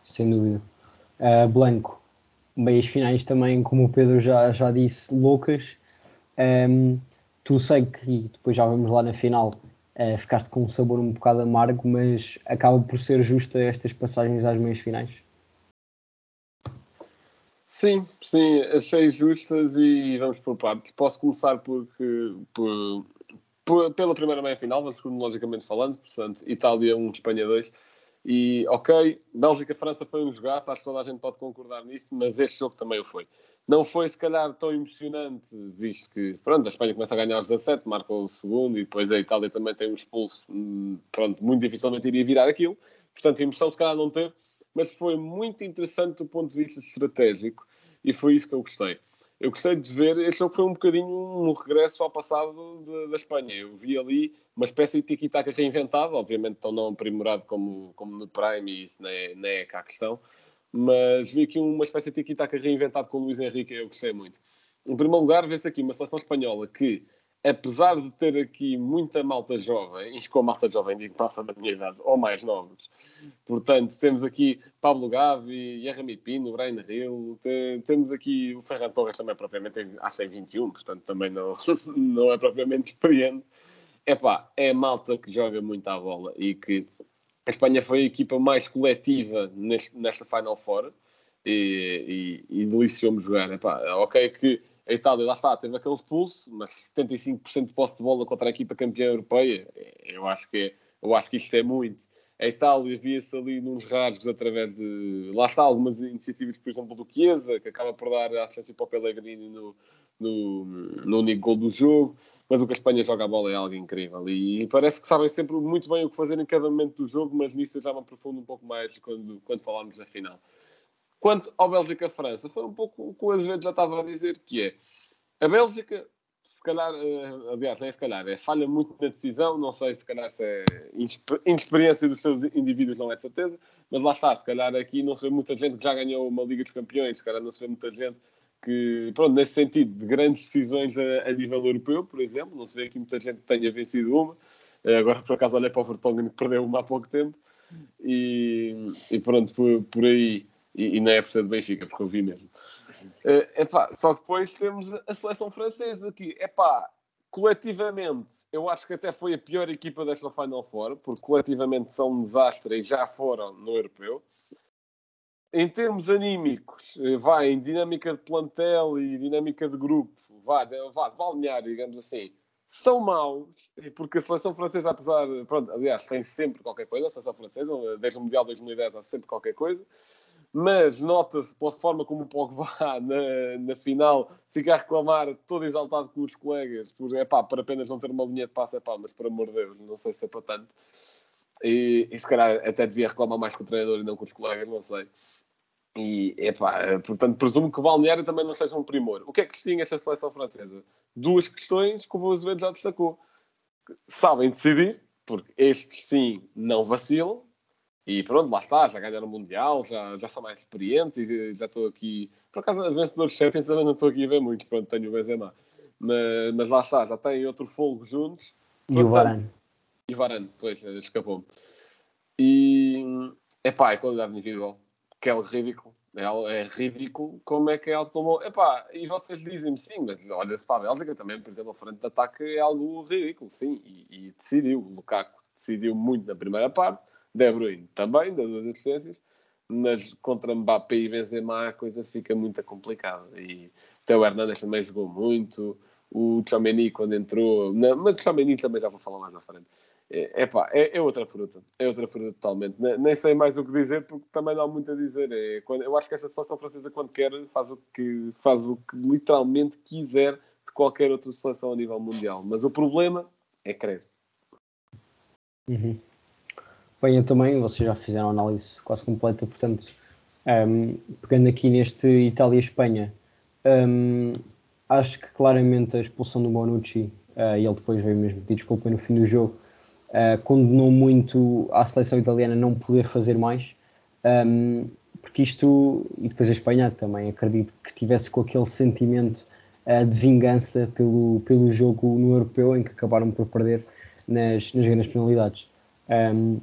Sem dúvida. Uh, Blanco, meias finais também, como o Pedro já, já disse, loucas. Um, tu sei que depois já vamos lá na final, uh, ficaste com um sabor um bocado amargo, mas acaba por ser justa estas passagens às meias finais. Sim, sim, achei justas e vamos por partes. Posso começar porque, por, por, pela primeira meia final, vamos cronologicamente falando, portanto, Itália 1, Espanha 2. E, ok, Bélgica-França foi um jogaço, acho que toda a gente pode concordar nisso, mas este jogo também o foi. Não foi, se calhar, tão emocionante, visto que, pronto, a Espanha começa a ganhar aos 17, marca o segundo, e depois a Itália também tem um expulso, hum, pronto, muito dificilmente iria virar aquilo. Portanto, emoção, se calhar, não teve, mas foi muito interessante do ponto de vista estratégico, e foi isso que eu gostei. eu gostei de ver, este jogo foi um bocadinho um regresso ao passado de, da Espanha. Eu vi ali uma espécie de tiki-taka reinventado, obviamente tão não aprimorado como, como no Prime, e isso não é, é cá a questão, mas vi aqui uma espécie de tiki-taka reinventado com o Luís Henrique, eu gostei muito. Em primeiro lugar, vê-se aqui uma seleção espanhola que apesar de ter aqui muita malta jovem, e com a malta jovem digo passa da minha idade, ou mais novos, portanto, temos aqui Pablo Gavi, Yerrami Pino, Brian Hill, te, temos aqui o Ferran Torres também propriamente, acho que tem 21, portanto também não, *laughs* não é propriamente experiente. Epá, é malta que joga muito à bola e que a Espanha foi a equipa mais coletiva neste, nesta Final Four e, e, e deliciou-me jogar. Epá, ok que a Itália, lá está, teve aquele expulso, mas 75% de posse de bola contra a equipa campeã europeia, eu acho que, é, eu acho que isto é muito. A Itália via-se ali nos rasgos através de, lá está, algumas iniciativas, por exemplo, do Chiesa, que acaba por dar a assistência para o Pellegrini no, no, no único gol do jogo, mas o que a Espanha joga a bola é algo incrível e parece que sabem sempre muito bem o que fazer em cada momento do jogo, mas nisso eu já me aprofundo um pouco mais quando, quando falarmos da final. Quanto ao Bélgica-França, foi um pouco o que o Azevedo já estava a dizer, que é a Bélgica, se calhar, uh, aliás, nem se calhar, é falha muito na decisão, não sei se calhar se é inexperiência dos seus indivíduos, não é de certeza, mas lá está, se calhar aqui não se vê muita gente que já ganhou uma Liga dos Campeões, se calhar não se vê muita gente que, pronto, nesse sentido, de grandes decisões a, a nível europeu, por exemplo, não se vê aqui muita gente que tenha vencido uma, uh, agora por acaso olhei para o Vertonghen que perdeu uma há pouco tempo, e, e pronto, por, por aí e, e não é por ser do Benfica, porque eu vi mesmo. Uh, epá, só que depois temos a seleção francesa aqui. Epá, coletivamente, eu acho que até foi a pior equipa desta Final Four, porque coletivamente são um desastre e já foram no europeu. Em termos anímicos, eh, vai em dinâmica de plantel e dinâmica de grupo, vá, vá de balnear, digamos assim, são maus, porque a seleção francesa, apesar, pronto, aliás, tem sempre qualquer coisa, a seleção francesa, desde o Mundial 2010 há sempre qualquer coisa, mas nota-se pela forma como o Pogba *laughs* na, na final fica a reclamar todo exaltado com os colegas por, epá, por apenas não ter uma linha de passe, epá, mas por amor de Deus, não sei se é para tanto. E, e se calhar até devia reclamar mais com o treinador e não com os colegas, não sei. E, epá, portanto, presumo que o Balneário também não seja um primor. O que é que distingue esta seleção francesa? Duas questões que o Azevedo já destacou. Sabem decidir, porque estes sim não vacilam, e pronto, lá está, já ganharam o Mundial, já, já são mais experientes e já estou aqui. Por acaso, vencedores Champions também não estou aqui a ver muito, pronto, tenho o Benzema. Mas, mas lá está, já têm outro fogo juntos. E portanto, o Varane. E o Varane, pois, escapou-me. E, epá, é qualidade individual, que é o ridículo. É, é ridículo como é que é algo como. Epá, e vocês dizem-me sim, mas olha-se para a Bélgica também, por exemplo, a frente de ataque é algo ridículo, sim. E, e decidiu, o Lukaku decidiu muito na primeira parte de Bruyne também, deu duas assistências, mas contra Mbappé e Benzema a coisa fica muito complicada. E o Theo Hernandes também jogou muito, o Chameni quando entrou, mas o Chameni também já vou falar mais à frente. É, epá, é, é outra fruta, é outra fruta totalmente. Nem sei mais o que dizer porque também não há muito a dizer. É, quando, eu acho que esta seleção francesa, quando quer, faz o que, faz o que literalmente quiser de qualquer outra seleção a nível mundial. Mas o problema é querer. Uhum. Bem, também, vocês já fizeram análise quase completa, portanto, um, pegando aqui neste Itália-Espanha, um, acho que claramente a expulsão do Bonucci, uh, e ele depois veio mesmo pedir desculpa no fim do jogo, uh, condenou muito a seleção italiana não poder fazer mais, um, porque isto, e depois a Espanha também, acredito que tivesse com aquele sentimento uh, de vingança pelo, pelo jogo no europeu, em que acabaram por perder nas, nas grandes penalidades. Um,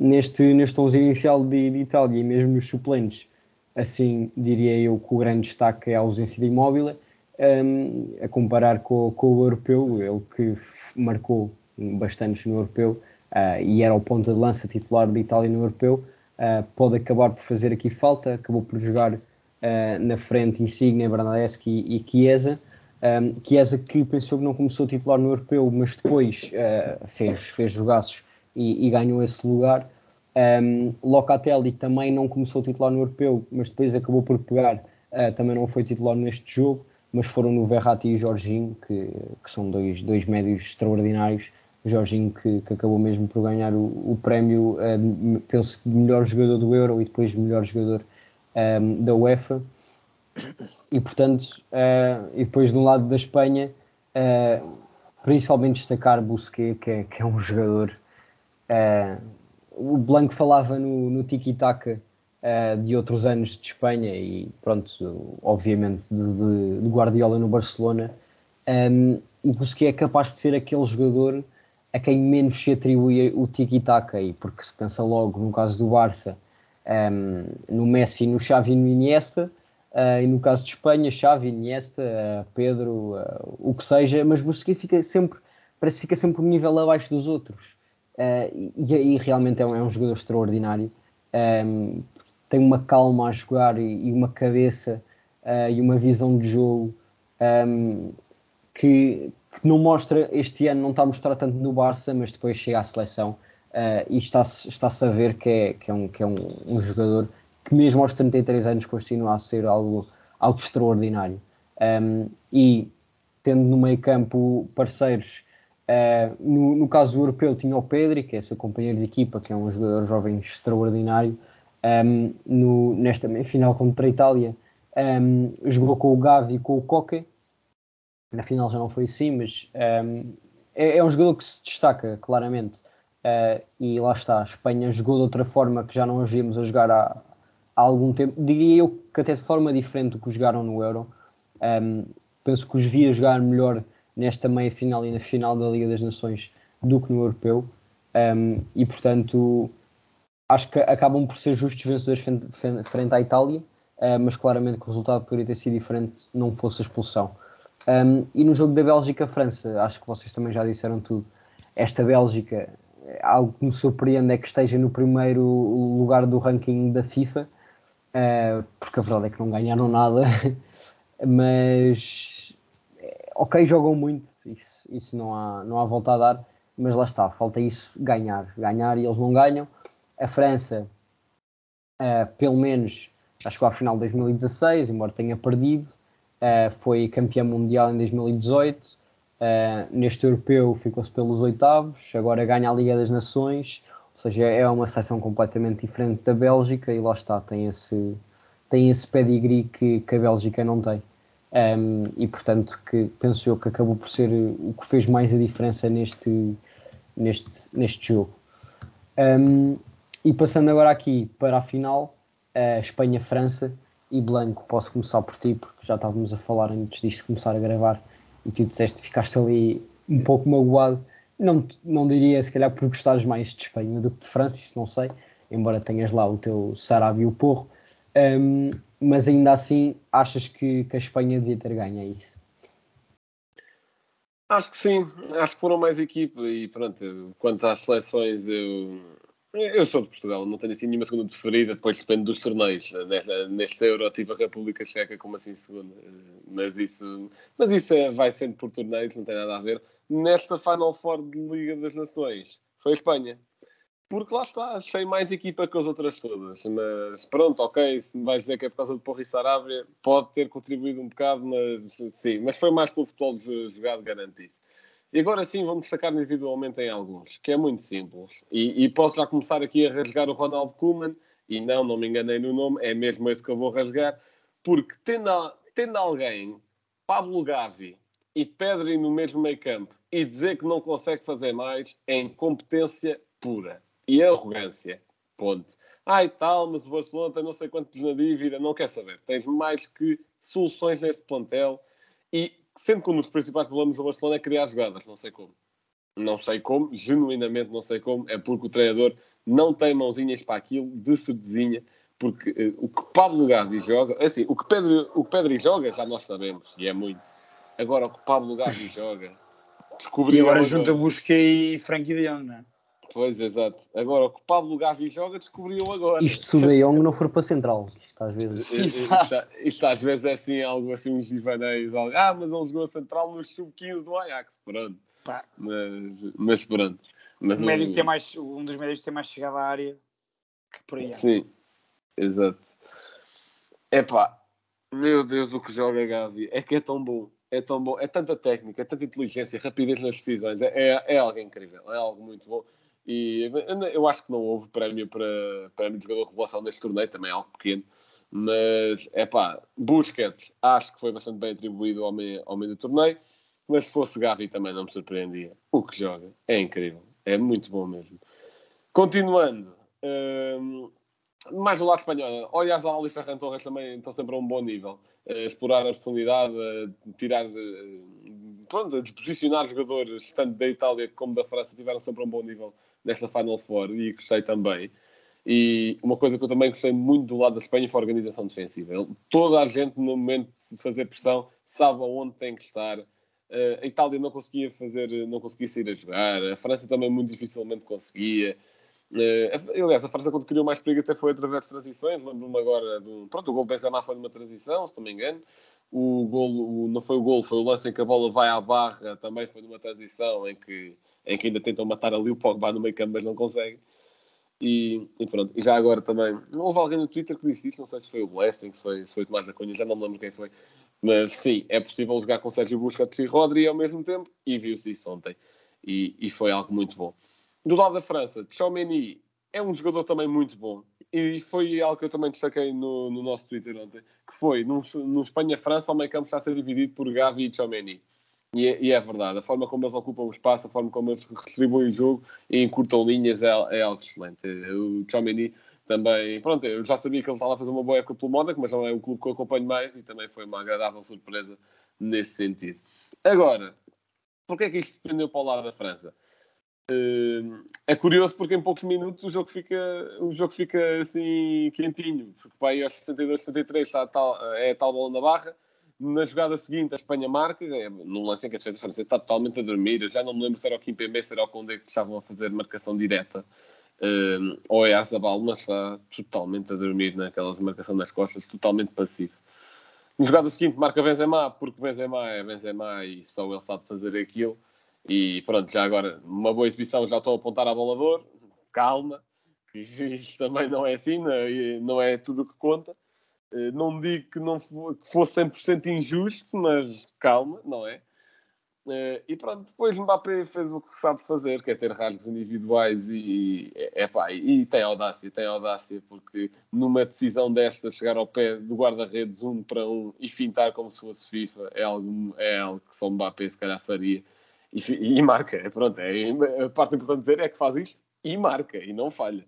neste, neste 11 inicial de, de, Itália e mesmo nos suplentes, assim diria eu que o grande destaque é a ausência de Imóvel, um, a comparar com, com, o europeu, ele que marcou bastante no europeu uh, e era o ponta de lança titular de Itália no europeu, uh, pode acabar por fazer aqui falta, acabou por jogar uh, na frente Insigne, Bernadeschi e, e Chiesa, um, Chiesa que pensou que não começou titular no europeu, mas depois fez, fez jogaços e, e ganhou esse lugar. Um, Locatelli também não começou titular no europeu, mas depois acabou por pegar, uh, também não foi titular neste jogo, mas foram no Verratti e Jorginho, que, que são dois, dois médios extraordinários. Jorginho que, que acabou mesmo por ganhar o, o prémio, uh, penso de melhor jogador do Euro e depois melhor jogador um, da UEFA. e portanto, uh, e depois do lado da Espanha, uh, principalmente destacar Busquets, que é, que é um jogador. Uh, o Blanco falava no, no tiki-taka de outros anos de Espanha e, pronto, obviamente de, de, de Guardiola no Barcelona. Um, e Busquets é capaz de ser aquele jogador a quem menos se atribui o tiki-taka, e porque se pensa logo no caso do Barça, um, no Messi, no Xavi e no Iniesta, uh, e no caso de Espanha, Xavi, Iniesta, uh, Pedro, uh, o que seja, mas Busquets fica sempre, parece que fica sempre um nível abaixo dos outros. E, e realmente é um, é um jogador extraordinário. Um, tem uma calma a jogar e, e uma cabeça e uma visão de jogo um, que, que não mostra, este ano não está a mostrar tanto no Barça, mas depois chega à seleção uh, e está-se está a ver que é, que é, um, que é um, um, jogador que mesmo aos 33 anos continua a ser algo, algo extraordinário. Um, e tendo no meio campo parceiros, uh, no, no, caso europeu tinha o Pedri, que é seu companheiro de equipa, que é um jogador jovem extraordinário, um, no, nesta meia-final contra a Itália, um, jogou com o Gavi e com o Coque, na final já não foi assim, mas um, é, é, um jogador que se destaca claramente. Uh, e lá está, a Espanha jogou de outra forma que já não as víamos a jogar há, há, algum tempo. Diria eu que até de forma diferente do que jogaram no Euro. Penso que os via jogar melhor nesta meia final e na final da Liga das Nações do que no Europeu. Um, e portanto, acho que acabam por ser justos vencedores frente, à Itália, uh, mas claramente que o resultado poderia ter sido diferente não fosse a expulsão. Um, e no jogo da Bélgica-França, acho que vocês também já disseram tudo. Esta Bélgica, algo que me surpreende é que esteja no primeiro lugar do ranking da FIFA, uh, porque a verdade é que não ganharam nada, *laughs* mas ok, jogam muito, isso, isso não, há, não há volta a dar, mas lá está, falta isso ganhar, ganhar e eles não ganham. A França, uh, pelo menos, já chegou à final de 2016, embora tenha perdido. Uh, foi campeão mundial em 2018. Uh, eh, neste europeu ficou-se pelos oitavos, agora ganha a Liga das Nações, ou seja, é uma seleção completamente diferente da Bélgica e lá está, tem esse, tem esse pedigree que, que a Bélgica não tem. Um, e portanto, que penso eu que acabou por ser o que fez mais a diferença neste, neste, neste jogo. Um, e passando agora aqui para a final, Espanha-França e Blanco, posso começar por ti, porque já estávamos a falar antes disto começar a gravar e tu disseste ficaste ali um pouco magoado. Não, não diria, se calhar, por gostares mais de Espanha do que de França, isso não sei, embora tenhas lá o teu Sarabia e o Porro. Um, mas ainda assim, achas que, que a Espanha devia ter ganho? É isso? Acho que sim, acho que foram mais equipa e pronto, quanto às seleções, eu, eu sou de Portugal, não tenho assim nenhuma segunda preferida, depois depende dos torneios. Neste, neste Euro tive a República Checa como assim segunda, mas isso, mas isso é, vai sendo por torneios, não tem nada a ver. Nesta Final Four de Liga das Nações foi a Espanha, porque lá está, achei mais equipa que as outras todas. Mas pronto, ok, se me vais dizer que é por causa de Porra e Sarabia, pode ter contribuído um bocado, mas sim, mas foi mais pelo futebol jogado, garanto isso. E agora sim vamos destacar individualmente em alguns, que é muito simples. E, e posso já começar aqui a rasgar o Ronaldo Koeman, e não, não me enganei no nome, é mesmo esse que eu vou rasgar, porque tendo, a, tendo alguém, Pablo Gavi e Pedri no mesmo meio campo, e dizer que não consegue fazer mais, é incompetência pura. E arrogância. Ponto. E tal, mas o Barcelona tem não sei quantos na dívida, não quer saber. Tens mais que soluções nesse plantel. E sendo que um dos principais problemas do Barcelona é criar jogadas, não sei como. Não sei como, genuinamente não sei como, é porque o treinador não tem mãozinhas para aquilo de certezinha, porque uh, o que Pablo Gavi joga, é assim, o que, Pedro, o que Pedro joga já nós sabemos, e é muito. Agora o que Pablo Gavi joga, descobriu. E agora junta Busquets e Frankie de Jong, não é? Pois, exato. Agora, o que Pablo Gavi joga, descobriu agora. Isto se o De Jong não for para central. Isto às vezes... Isto, isto, às vezes é assim, algo assim, uns divaneios. Algo, ah, mas ele jogou a central no sub-15 do Ajax. Pronto. Pá. Mas, mas pronto. Mas o médico tem mais, um dos médicos tem mais chegada à área que por aí. Sim, exato. É pá, meu Deus, o que joga Gavi. É que é tão bom. É tão bom. É tanta técnica, é tanta inteligência, rapidez nas decisões. É, é, é algo incrível. É algo muito bom. E eu acho que não houve prémio para prémio de jogador de revelação neste torneio, também é algo pequeno. Mas, é pá, Busquets acho que foi bastante bem atribuído ao meio, ao meio do torneio, mas se fosse Gavi também não me surpreendia. O que joga é incrível, é muito bom mesmo. Continuando, hum, mais o lado espanhol. Oriazal e Ferran Torres também estão sempre a um bom nível. Explorar a profundidade, uh, tirar, uh, pronto, a desposicionar jogadores, tanto da Itália como da França, tiveram sempre a um bom nível nesta Final Four e gostei também. E uma coisa que eu também gostei muito do lado da Espanha foi a organização defensiva. Toda a gente, no momento de fazer pressão, sabe aonde tem que estar. a Itália não conseguia fazer, não conseguia sair a jogar. A França também muito dificilmente conseguia. Uh, aliás, a França quando criou mais perigo até foi através de transições. Lembro-me agora do. Pronto, o gol do Benzema foi numa transição, se não me engano. O gol, não foi o gol, foi o lance em que a bola vai à barra, também foi numa transição em que, em que ainda tentam matar ali o Pogba no meio campo, mas não conseguem. E, e, pronto, e já agora também, não houve alguém no Twitter que disse isto, não sei se foi o Blessing, se foi, se foi o Tomás da Cunha, já não me lembro quem foi, mas sim, é possível jogar com Sérgio Busquets e Rodri ao mesmo tempo, e viu-se isso ontem, e, e foi algo muito bom. Do lado da França, Chomeny é um jogador também muito bom. E foi algo que eu também destaquei no, no nosso Twitter ontem, que foi, no, no Espanha-França, o meio campo está a ser dividido por Gavi e Chomeny. E é, e é, verdade, a forma como eles ocupam o espaço, a forma como eles distribuem o jogo e encurtam linhas é, é algo excelente. O Chomeny também, pronto, eu já sabia que ele estava a fazer uma boa época pelo Mónaco, mas não é o clube que eu acompanho mais e também foi uma agradável surpresa nesse sentido. Agora, porquê é que isto dependeu para o lado da França? é curioso porque em poucos minutos o jogo fica, o jogo fica assim quentinho, porque vai aos 62, 63 está tal, é tal bola na barra. Na jogada seguinte, a Espanha marca, é, num lance em que a defesa francesa está totalmente a dormir. Eu já não me lembro se era o Kimpembe, se era o Condé que estavam a fazer marcação direta, um, ou é a Zabal, mas está totalmente a dormir naquelas marcação nas costas, totalmente passivo. Na jogada seguinte, marca Benzema, porque Benzema é Benzema e só ele sabe fazer aquilo. E pronto, já agora, uma boa exibição, já estou a apontar a bolador, calma, *laughs* isto também não é assim, não é tudo o que conta. Eh, não digo que, não que fosse 100% injusto, mas calma, não é? Eh, e pronto, depois Mbappé fez o que sabe fazer, que é ter rasgos individuais e, é, pá, e tem audácia, tem audácia, porque numa decisão desta, chegar ao pé do guarda-redes um para um e fintar como se fosse FIFA é algo, é algo que só Mbappé se calhar faria e, e marca. Pronto, é, a parte importante dizer é que faz isto e marca e não falha.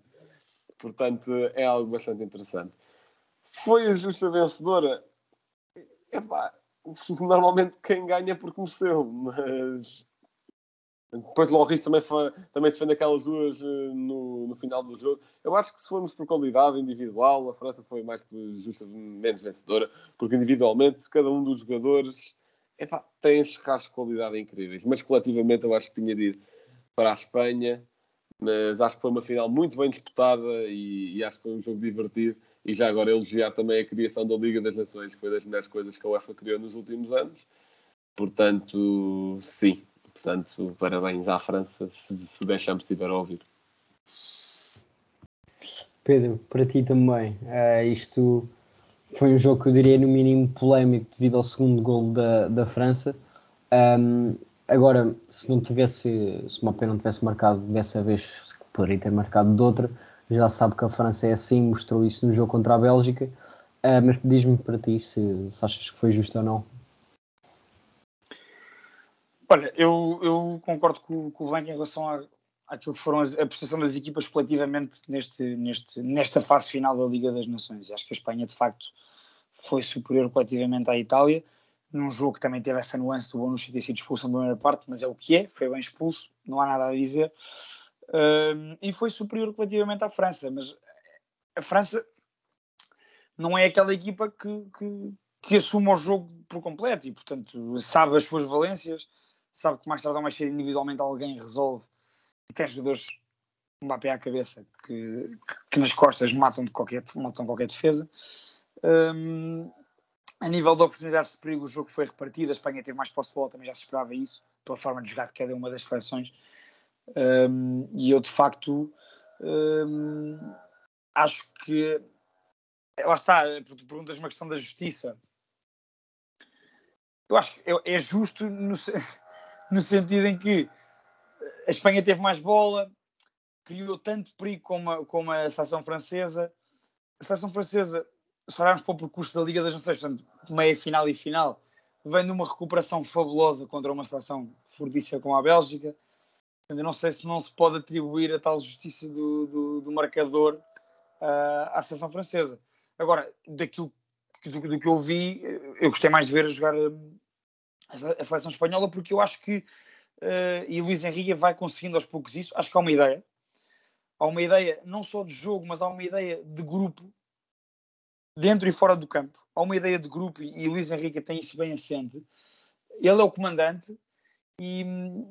Portanto, é algo bastante interessante. Se foi a justa vencedora, epá, normalmente quem ganha porque mereceu, mas depois Loris também, foi, também defende aquelas duas uh, no, no final do jogo. Eu acho que se formos por qualidade individual, a França foi mais justa, menos vencedora, porque individualmente cada um dos jogadores epá, tem rasgos de qualidade incríveis, mas coletivamente eu acho que tinha de ir para a Espanha, mas acho que foi uma final muito bem disputada e, e acho que foi um jogo divertido. E já agora elogiar também a criação da Liga das Nações, que foi das melhores coisas que a UEFA criou nos últimos anos. Portanto, sim. Portanto, parabéns à França, se, se o Deschamps estiver a ouvir. Pedro, para ti também, uh, isto foi um jogo que eu diria no mínimo polémico devido ao segundo gol da, da França. Um, agora, se não tivesse, se pena não tivesse marcado dessa vez, poderia ter marcado de outra. Já sabe que a França é assim, mostrou isso no jogo contra a Bélgica. Uh, mas diz-me para ti se, se, achas que foi justo ou não. Olha, eu, eu concordo com, com o Blanco em relação àquilo que foram as, a prestação das equipas coletivamente neste, neste, nesta fase final da Liga das Nações. Acho que a Espanha, de facto, foi superior coletivamente à Itália, num jogo que também teve essa nuance do Bonucci ter sido expulso na primeira parte, mas é o que é, foi bem expulso, não há nada a dizer. Uh, e foi superior coletivamente à França, mas a França não é aquela equipa que, que, que assume o jogo por completo e, portanto, sabe as suas valências, sabe que mais tarde ou mais cedo individualmente alguém resolve e tem jogadores um Mbappé à cabeça que, que, que, nas costas matam, de qualquer, matam qualquer defesa. Um, a nível de oportunidades de perigo, o jogo foi repartido. A Espanha teve mais posse de bola, também já se esperava isso, pela forma de jogar de cada uma das seleções. Um, e eu, de facto, um, acho que. Lá está, tu perguntas uma questão da justiça. Eu acho que é, é justo no, *laughs* no sentido em que a Espanha teve mais bola, criou tanto perigo como a, como a seleção francesa. A seleção francesa se olharmos para o percurso da Liga das Nações, portanto, meia final e final, vem de uma recuperação fabulosa contra uma seleção fortíssima como a Bélgica. Eu não sei se não se pode atribuir a tal justiça do, do, do marcador uh, à seleção francesa. Agora, daquilo do, do, que eu vi, eu gostei mais de ver jogar a seleção espanhola porque eu acho que uh, e Luís Henrique vai conseguindo aos poucos isso. Acho que há uma ideia, há uma ideia não só de jogo, mas há uma ideia de grupo dentro e fora do campo. Há uma ideia de grupo e, e Luís Henrique tem isso bem assente. Ele é o comandante e,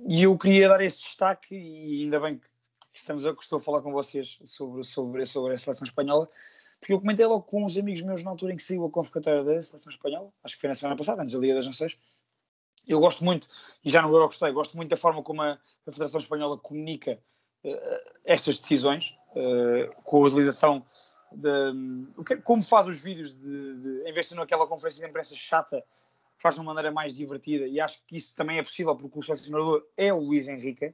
e, eu queria dar esse destaque e ainda bem que estamos a, estou a falar com vocês sobre, sobre, sobre a seleção espanhola, porque eu comentei logo com uns amigos meus na altura em que saiu a convocatória da seleção espanhola, acho que foi na semana passada, antes da Liga das Nações. Eu gosto muito, e já no Euro gostei, gosto muito da forma como a, a Federação Espanhola comunica uh, estas decisões, uh, com a utilização de, como faz os vídeos de, de em vez de ser naquela conferência de imprensa chata, faz de uma maneira mais divertida e acho que isso também é possível porque o selecionador é o Luís Henrique.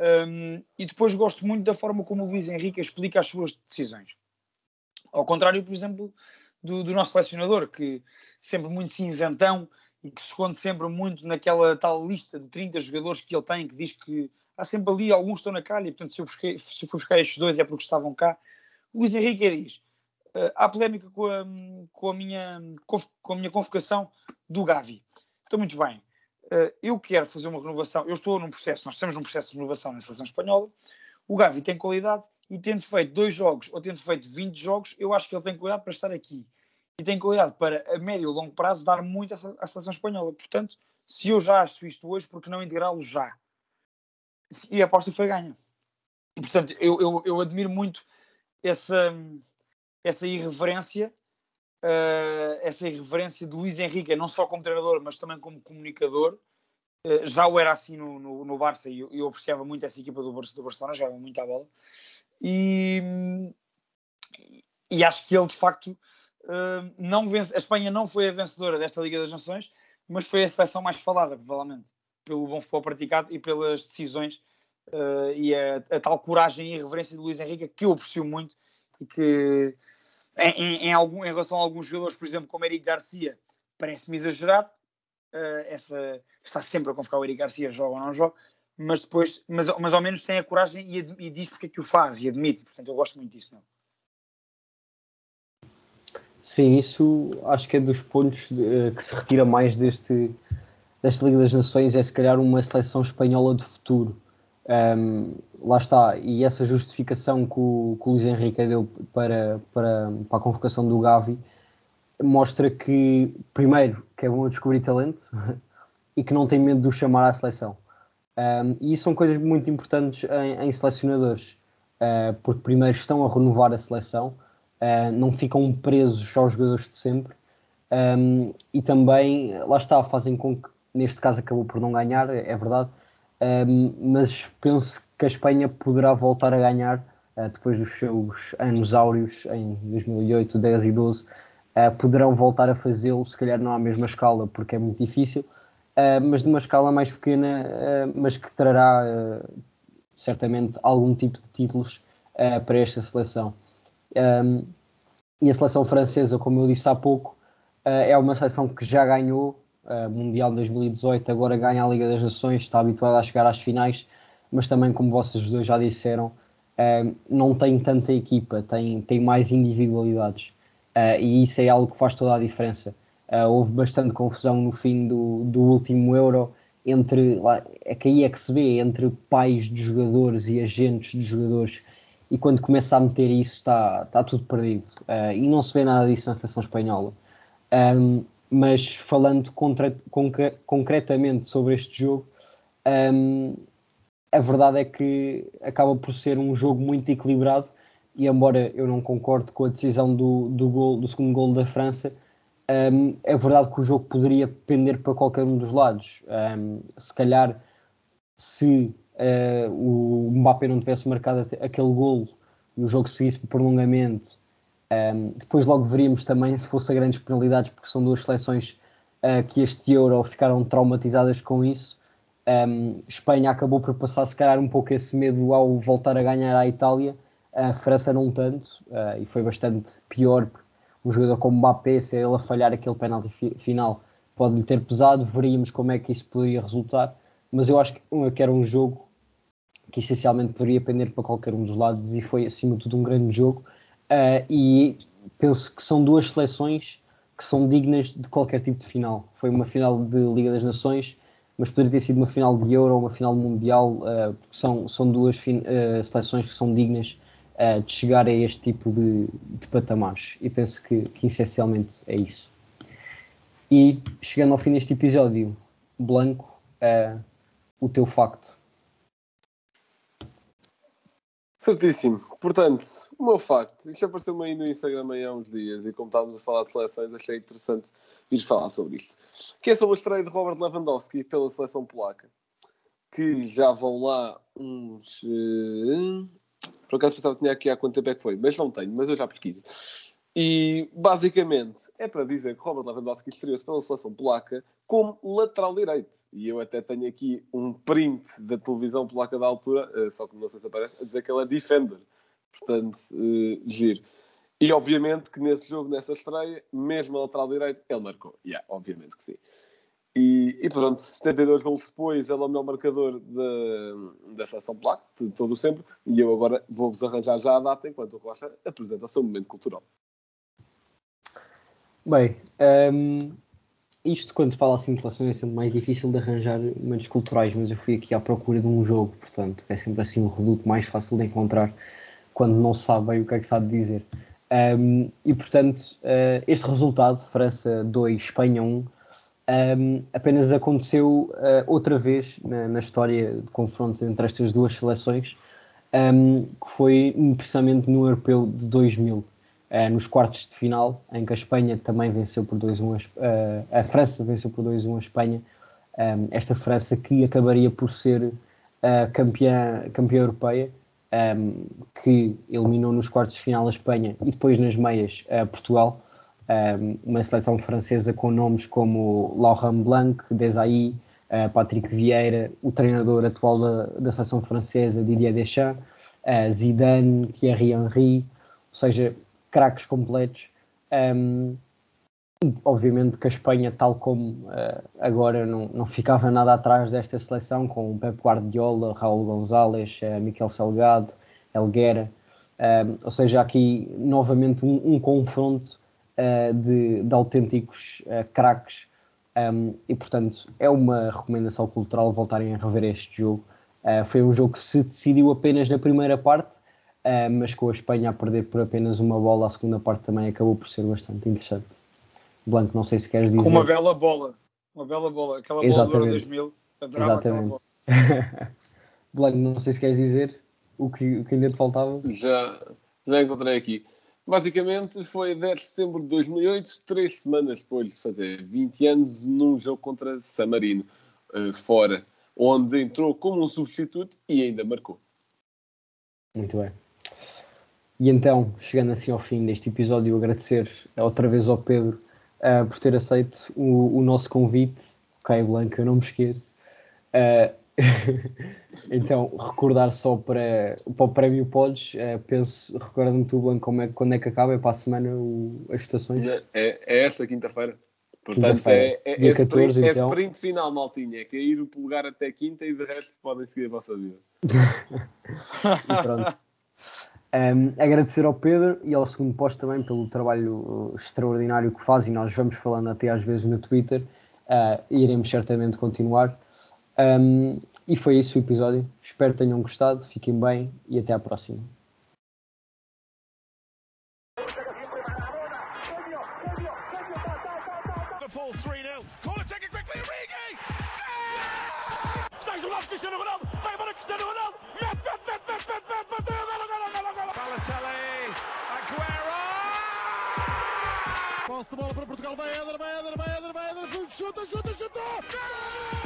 Um, e depois gosto muito da forma como o Luís Henrique explica as suas decisões. Ao contrário, por exemplo, do, do nosso selecionador, que sempre muito cinzentão e que se esconde sempre muito naquela tal lista de 30 jogadores que ele tem, que diz que há sempre ali alguns estão na calha, e portanto se eu, busquei, se eu fui buscar estes dois é porque estavam cá. Luís Henrique diz: uh, há polémica com a, com, a minha, com a minha convocação do Gavi. Então, muito bem. Uh, eu quero fazer uma renovação. Eu estou num processo, nós estamos num processo de renovação na seleção espanhola. O Gavi tem qualidade e, tendo feito dois jogos ou tendo feito 20 jogos, eu acho que ele tem qualidade para estar aqui. E tem qualidade para, a médio e longo prazo, dar muito à seleção espanhola. Portanto, se eu já acho isto hoje, por que não integrá-lo já? E a aposta foi ganha. Portanto, eu, eu, eu admiro muito essa, essa irreverência, uh, essa irreverência de Luís Henrique, não só como treinador, mas também como comunicador. Uh, já o era assim no, no, no Barça e eu, eu, apreciava muito essa equipa do, do Barcelona, jogava muito à bola. E, e acho que ele, de facto, uh, não vence. A Espanha não foi a vencedora desta Liga das Nações, mas foi a seleção mais falada, provavelmente, pelo bom futebol praticado e pelas decisões uh, e a, a, tal coragem e irreverência de Luís Henrique que eu aprecio muito e que em, em, algum, em relação a alguns jogadores, por exemplo, como Eric Garcia, parece-me exagerado. Uh, essa, está sempre a convocar o Eric Garcia, joga ou não joga, mas depois, mas, mas ao menos tem a coragem e, e diz porque é que o faz e admite. Portanto, eu gosto muito disso. Não? Sim, isso acho que é dos pontos de, uh, que se retira mais deste, desta Liga das Nações, é se calhar uma seleção espanhola de futuro. Um, lá está, e essa justificação que o, que o Henrique deu para, para, para a convocação do Gavi mostra que, primeiro, que é bom descobrir talento *laughs* e que não tem medo de o chamar à seleção. Um, e isso são coisas muito importantes em, em selecionadores, uh, porque, primeiro, estão a renovar a seleção, uh, não ficam presos aos jogadores de sempre, um, e também, lá está, fazem com que, neste caso, acabou por não ganhar, é verdade um, mas penso que a Espanha poderá voltar a ganhar uh, depois dos seus anos áureos em 2008, 10 e 12. Uh, ah, poderão voltar a fazê-lo, se calhar não à mesma escala, porque é muito difícil, uh, mas de uma escala mais pequena, mas que trará certamente algum tipo de títulos para esta seleção. Um, e a seleção francesa, como eu disse há pouco, é uma seleção que já ganhou uh, Mundial 2018, agora ganha a Liga das Nações, está habituado a chegar às finais, mas também, como vocês dois já disseram, uh, não tem tanta equipa, tem, tem mais individualidades. Uh, e isso é algo que faz toda a diferença. houve bastante confusão no fim do, do último Euro entre, lá, é que aí é que se vê, entre pais de jogadores e agentes de jogadores e quando começa a meter isso está, está tudo perdido uh, e não se vê nada disso na seleção espanhola. Um, mas falando contra, concre, concretamente sobre este jogo, um, a verdade é que acaba por ser um jogo muito equilibrado e embora eu não concorde com a decisão do, do, gol, do segundo gol da França, um, é verdade que o jogo poderia pender para qualquer um dos lados. Um, se calhar, se uh, o Mbappé não tivesse marcado aquele gol e o jogo seguisse por prolongamento, um, depois logo veríamos também se fosse a grandes penalidades, porque são duas seleções uh, que este Euro ficaram traumatizadas com isso. Um, Espanha acabou por passar se calhar um pouco esse medo ao voltar a ganhar à Itália, a França não tanto, uh, e foi bastante pior. um jogador como Mbappé, se ele a falhar aquele penalti fi final, pode lhe ter pesado, veríamos como é que isso poderia resultar, mas eu acho que era um jogo que essencialmente poderia pender para qualquer um dos lados e foi acima de tudo um grande jogo uh, e penso que são duas seleções que são dignas de qualquer tipo de final. Foi uma final de Liga das Nações, mas poderia ter sido uma final de Euro uma final mundial, uh, porque são, são duas uh, seleções que são dignas de chegar a este tipo de, de patamares. E penso que, que essencialmente é isso. E chegando ao fim deste episódio, Blanco, o teu facto. Certíssimo. Portanto, o meu facto, isto apareceu-me aí no Instagram há uns dias e como estávamos a falar de seleções, achei interessante vir falar sobre isto. Que é sobre a estreia de Robert Lewandowski pela seleção polaca, que já vão lá uns. Uh, por acaso pensava que tinha aqui há quanto tempo é que foi, mas não tenho, mas eu já pesquiso. E basicamente é para dizer que Robert Lewandowski estreou-se pela seleção polaca como lateral direito. E eu até tenho aqui um print da televisão polaca da altura, uh, só que não sei se aparece, a dizer que ele é defender. Portanto, uh, giro. E obviamente que nesse jogo, nessa estreia, mesmo a lateral direito, ele marcou. Yeah, obviamente que sim. E, e, pronto, 72 gols depois, ele é o melhor marcador da, da seleção placa, de todo o sempre. E eu agora vou-vos arranjar já a data enquanto o Rocha apresenta o seu momento cultural. Bem, um, isto quando se fala assim de seleções é sempre mais difícil de arranjar momentos culturais, mas eu fui aqui à procura de um jogo, portanto é sempre assim um reduto mais fácil de encontrar quando não sabe bem o que é que sabe dizer. Um, e portanto, uh, este resultado, França 2, Espanha 1, um, apenas aconteceu uh, outra vez na, na, história de confrontos entre estas duas seleções, um, que foi precisamente no Europeu de 2000, uh, nos quartos de final, em que a Espanha também venceu por 2-1, a, a França venceu por 2-1 a Espanha, esta França que acabaria por ser campeã, campeã europeia, que eliminou nos quartos de final a Espanha e depois nas meias Portugal uma seleção francesa com nomes como Laurent Blanc, Desailly, uh, Patrick Vieira, o treinador atual da, da seleção francesa, Didier Deschamps, uh, Zidane, Thierry Henry, ou seja, craques completos. Um, obviamente que a Espanha, tal como uh, agora, não, não ficava nada atrás desta seleção, com Pep Guardiola, Raul González, uh, Miquel Salgado, Elguera. Um, ou seja, aqui novamente um, um confronto uh, de, de, autênticos uh, craques. Um, e portanto é uma recomendação cultural voltarem a rever este jogo. Uh, foi um jogo que se decidiu apenas na primeira parte, uh, mas com a Espanha a perder por apenas uma bola, a segunda parte também acabou por ser bastante interessante. Blanco, não sei se queres dizer. Uma bela bola, uma bela bola, aquela bola Exatamente. do Euro 2000, adorava Exatamente. bola. *laughs* Blanco, não sei se queres dizer o que, o que ainda te faltava. Já, já encontrei aqui. Basicamente foi 10 de setembro de 2008, três semanas depois de fazer 20 anos, num jogo contra San Marino, uh, fora, onde entrou como um substituto e ainda marcou. Muito bem. E então, chegando assim ao fim deste episódio, agradecer outra vez ao Pedro uh, por ter aceito o, o, nosso convite. Caio Blanco, eu não me esqueço. Uh, *laughs* então, recordar só para, para o prémio Podes, é, penso, recorda-me tu, Blanco, como é, quando é que acaba? É para a semana o, as votações? É, é esta quinta-feira. Portanto, quinta é, é, é, 14, sprint, é então. é sprint final, maltinha. É que é ir o polegar até quinta e de resto podem seguir a vossa vida. *laughs* e pronto. Um, agradecer ao Pedro e ao segundo posto também pelo trabalho uh, extraordinário que faz e nós vamos falando até às vezes no Twitter uh, e iremos certamente continuar. Um, e foi isso o episódio. Espero que tenham gostado. Fiquem bem e até à próxima. de bola para Portugal. Vai Éder, vai Éder, vai Éder, vai Éder. Chuta, chuta, chutou! Gol!